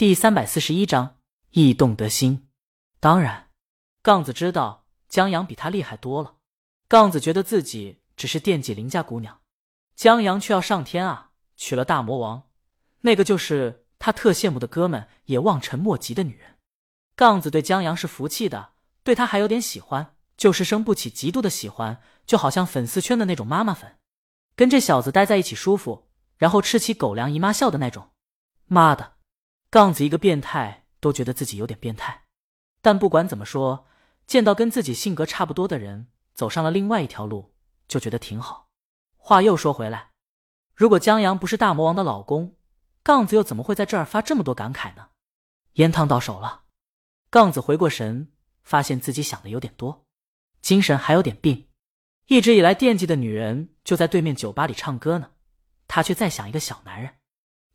第三百四十一章异动得心。当然，杠子知道江阳比他厉害多了。杠子觉得自己只是惦记邻家姑娘，江阳却要上天啊，娶了大魔王，那个就是他特羡慕的哥们也望尘莫及的女人。杠子对江阳是服气的，对他还有点喜欢，就是生不起嫉妒的喜欢，就好像粉丝圈的那种妈妈粉，跟这小子待在一起舒服，然后吃起狗粮姨妈笑的那种。妈的！杠子一个变态都觉得自己有点变态，但不管怎么说，见到跟自己性格差不多的人走上了另外一条路，就觉得挺好。话又说回来，如果江阳不是大魔王的老公，杠子又怎么会在这儿发这么多感慨呢？烟烫到手了，杠子回过神，发现自己想的有点多，精神还有点病。一直以来惦记的女人就在对面酒吧里唱歌呢，他却在想一个小男人。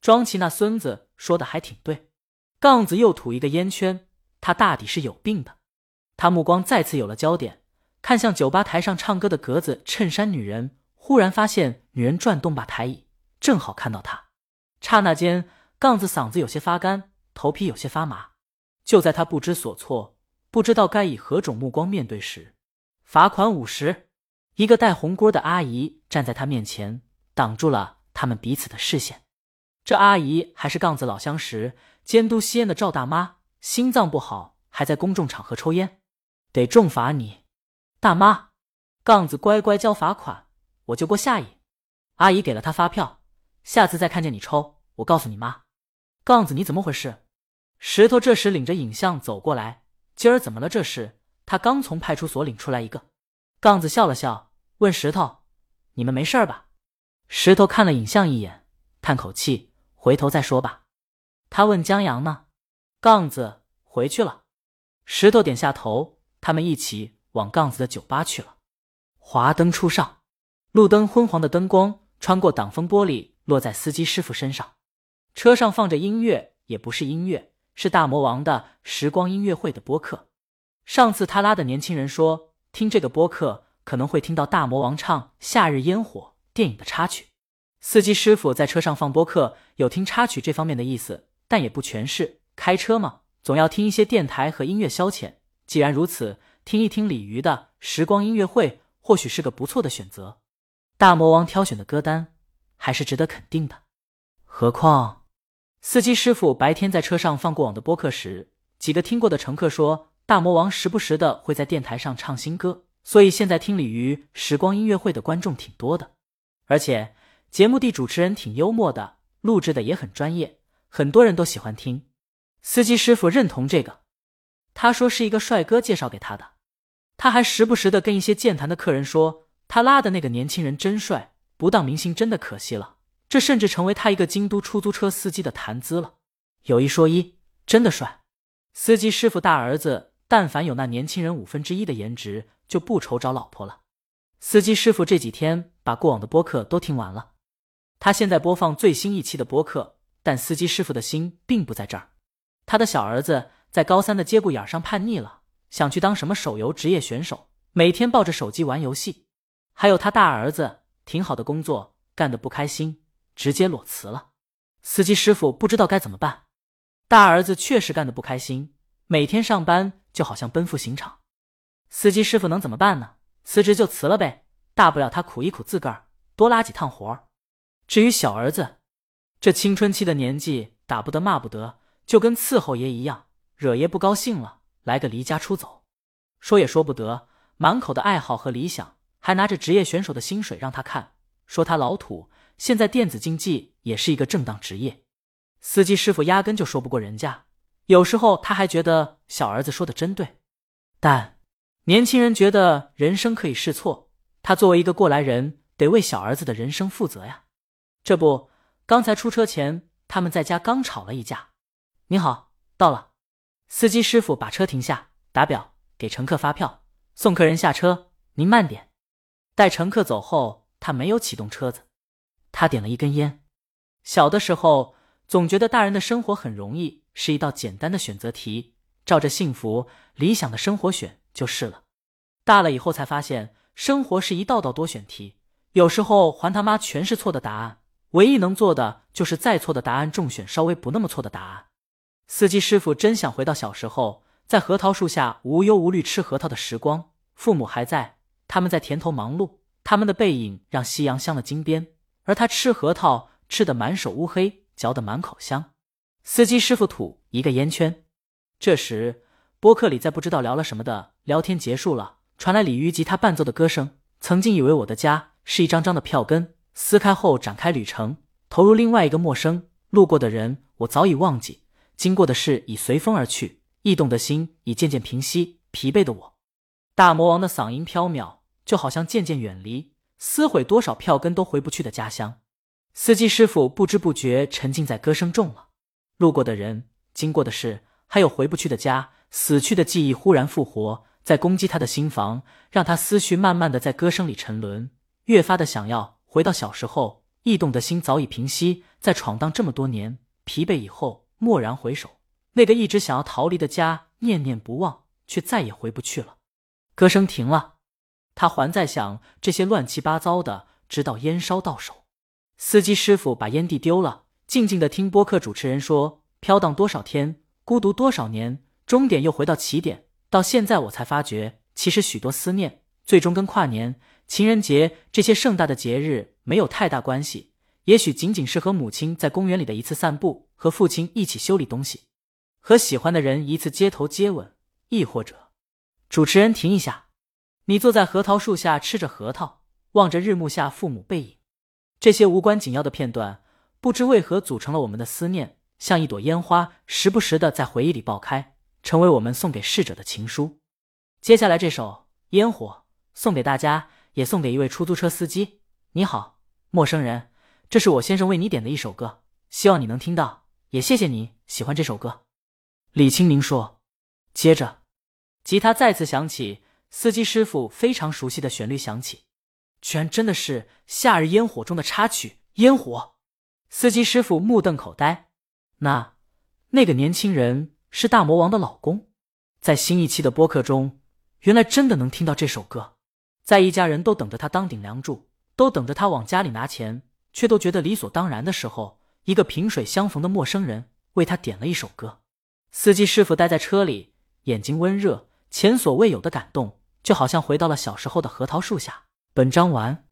庄奇那孙子说的还挺对，杠子又吐一个烟圈，他大抵是有病的。他目光再次有了焦点，看向酒吧台上唱歌的格子衬衫女人，忽然发现女人转动把台椅，正好看到他。刹那间，杠子嗓子有些发干，头皮有些发麻。就在他不知所措，不知道该以何种目光面对时，罚款五十。一个戴红锅的阿姨站在他面前，挡住了他们彼此的视线。这阿姨还是杠子老相识、监督吸烟的赵大妈，心脏不好，还在公众场合抽烟，得重罚你。大妈，杠子乖乖交罚款，我就过下瘾。阿姨给了他发票，下次再看见你抽，我告诉你妈。杠子，你怎么回事？石头这时领着影像走过来，今儿怎么了？这是他刚从派出所领出来一个。杠子笑了笑，问石头：“你们没事吧？”石头看了影像一眼，叹口气。回头再说吧。他问江阳呢？杠子回去了。石头点下头。他们一起往杠子的酒吧去了。华灯初上，路灯昏黄的灯光穿过挡风玻璃，落在司机师傅身上。车上放着音乐，也不是音乐，是大魔王的时光音乐会的播客。上次他拉的年轻人说，听这个播客可能会听到大魔王唱《夏日烟火》电影的插曲。司机师傅在车上放播客，有听插曲这方面的意思，但也不全是。开车嘛，总要听一些电台和音乐消遣。既然如此，听一听鲤鱼的时光音乐会或许是个不错的选择。大魔王挑选的歌单还是值得肯定的。何况，司机师傅白天在车上放过往的播客时，几个听过的乘客说，大魔王时不时的会在电台上唱新歌，所以现在听鲤鱼时光音乐会的观众挺多的，而且。节目的主持人挺幽默的，录制的也很专业，很多人都喜欢听。司机师傅认同这个，他说是一个帅哥介绍给他的。他还时不时的跟一些健谈的客人说，他拉的那个年轻人真帅，不当明星真的可惜了。这甚至成为他一个京都出租车司机的谈资了。有一说一，真的帅。司机师傅大儿子，但凡有那年轻人五分之一的颜值，就不愁找老婆了。司机师傅这几天把过往的播客都听完了。他现在播放最新一期的播客，但司机师傅的心并不在这儿。他的小儿子在高三的节骨眼上叛逆了，想去当什么手游职业选手，每天抱着手机玩游戏。还有他大儿子挺好的工作干得不开心，直接裸辞了。司机师傅不知道该怎么办。大儿子确实干得不开心，每天上班就好像奔赴刑场。司机师傅能怎么办呢？辞职就辞了呗，大不了他苦一苦自个儿，多拉几趟活儿。至于小儿子，这青春期的年纪，打不得骂不得，就跟伺候爷一样，惹爷不高兴了，来个离家出走，说也说不得，满口的爱好和理想，还拿着职业选手的薪水让他看，说他老土。现在电子竞技也是一个正当职业，司机师傅压根就说不过人家。有时候他还觉得小儿子说的真对，但年轻人觉得人生可以试错，他作为一个过来人，得为小儿子的人生负责呀。这不，刚才出车前，他们在家刚吵了一架。你好，到了。司机师傅把车停下，打表，给乘客发票，送客人下车。您慢点。待乘客走后，他没有启动车子，他点了一根烟。小的时候，总觉得大人的生活很容易，是一道简单的选择题，照着幸福理想的生活选就是了。大了以后才发现，生活是一道道多选题，有时候还他妈全是错的答案。唯一能做的就是再错的答案中选稍微不那么错的答案。司机师傅真想回到小时候，在核桃树下无忧无虑吃核桃的时光。父母还在，他们在田头忙碌，他们的背影让夕阳镶了金边，而他吃核桃吃得满手乌黑，嚼得满口香。司机师傅吐一个烟圈。这时，播客里在不知道聊了什么的聊天结束了，传来鲤鱼吉他伴奏的歌声。曾经以为我的家是一张张的票根，撕开后展开旅程，投入另外一个陌生。路过的人我早已忘记，经过的事已随风而去，异动的心已渐渐平息。疲惫的我，大魔王的嗓音飘渺，就好像渐渐远离，撕毁多少票根都回不去的家乡。司机师傅不知不觉沉浸在歌声中了。路过的人，经过的事，还有回不去的家，死去的记忆忽然复活，在攻击他的心房，让他思绪慢慢的在歌声里沉沦，越发的想要回到小时候。异动的心早已平息，在闯荡这么多年，疲惫以后，蓦然回首，那个一直想要逃离的家，念念不忘，却再也回不去了。歌声停了，他还在想这些乱七八糟的，直到烟烧到手。司机师傅把烟蒂丢了。静静的听播客主持人说：“飘荡多少天，孤独多少年，终点又回到起点。到现在我才发觉，其实许多思念，最终跟跨年、情人节这些盛大的节日没有太大关系。也许仅仅是和母亲在公园里的一次散步，和父亲一起修理东西，和喜欢的人一次街头接吻，亦或者……主持人停一下，你坐在核桃树下吃着核桃，望着日暮下父母背影，这些无关紧要的片段。”不知为何组成了我们的思念，像一朵烟花，时不时的在回忆里爆开，成为我们送给逝者的情书。接下来这首《烟火》送给大家，也送给一位出租车司机。你好，陌生人，这是我先生为你点的一首歌，希望你能听到，也谢谢你喜欢这首歌。李清明说。接着，吉他再次响起，司机师傅非常熟悉的旋律响起，居然真的是《夏日烟火》中的插曲《烟火》。司机师傅目瞪口呆，那那个年轻人是大魔王的老公，在新一期的播客中，原来真的能听到这首歌。在一家人都等着他当顶梁柱，都等着他往家里拿钱，却都觉得理所当然的时候，一个萍水相逢的陌生人为他点了一首歌。司机师傅待在车里，眼睛温热，前所未有的感动，就好像回到了小时候的核桃树下。本章完。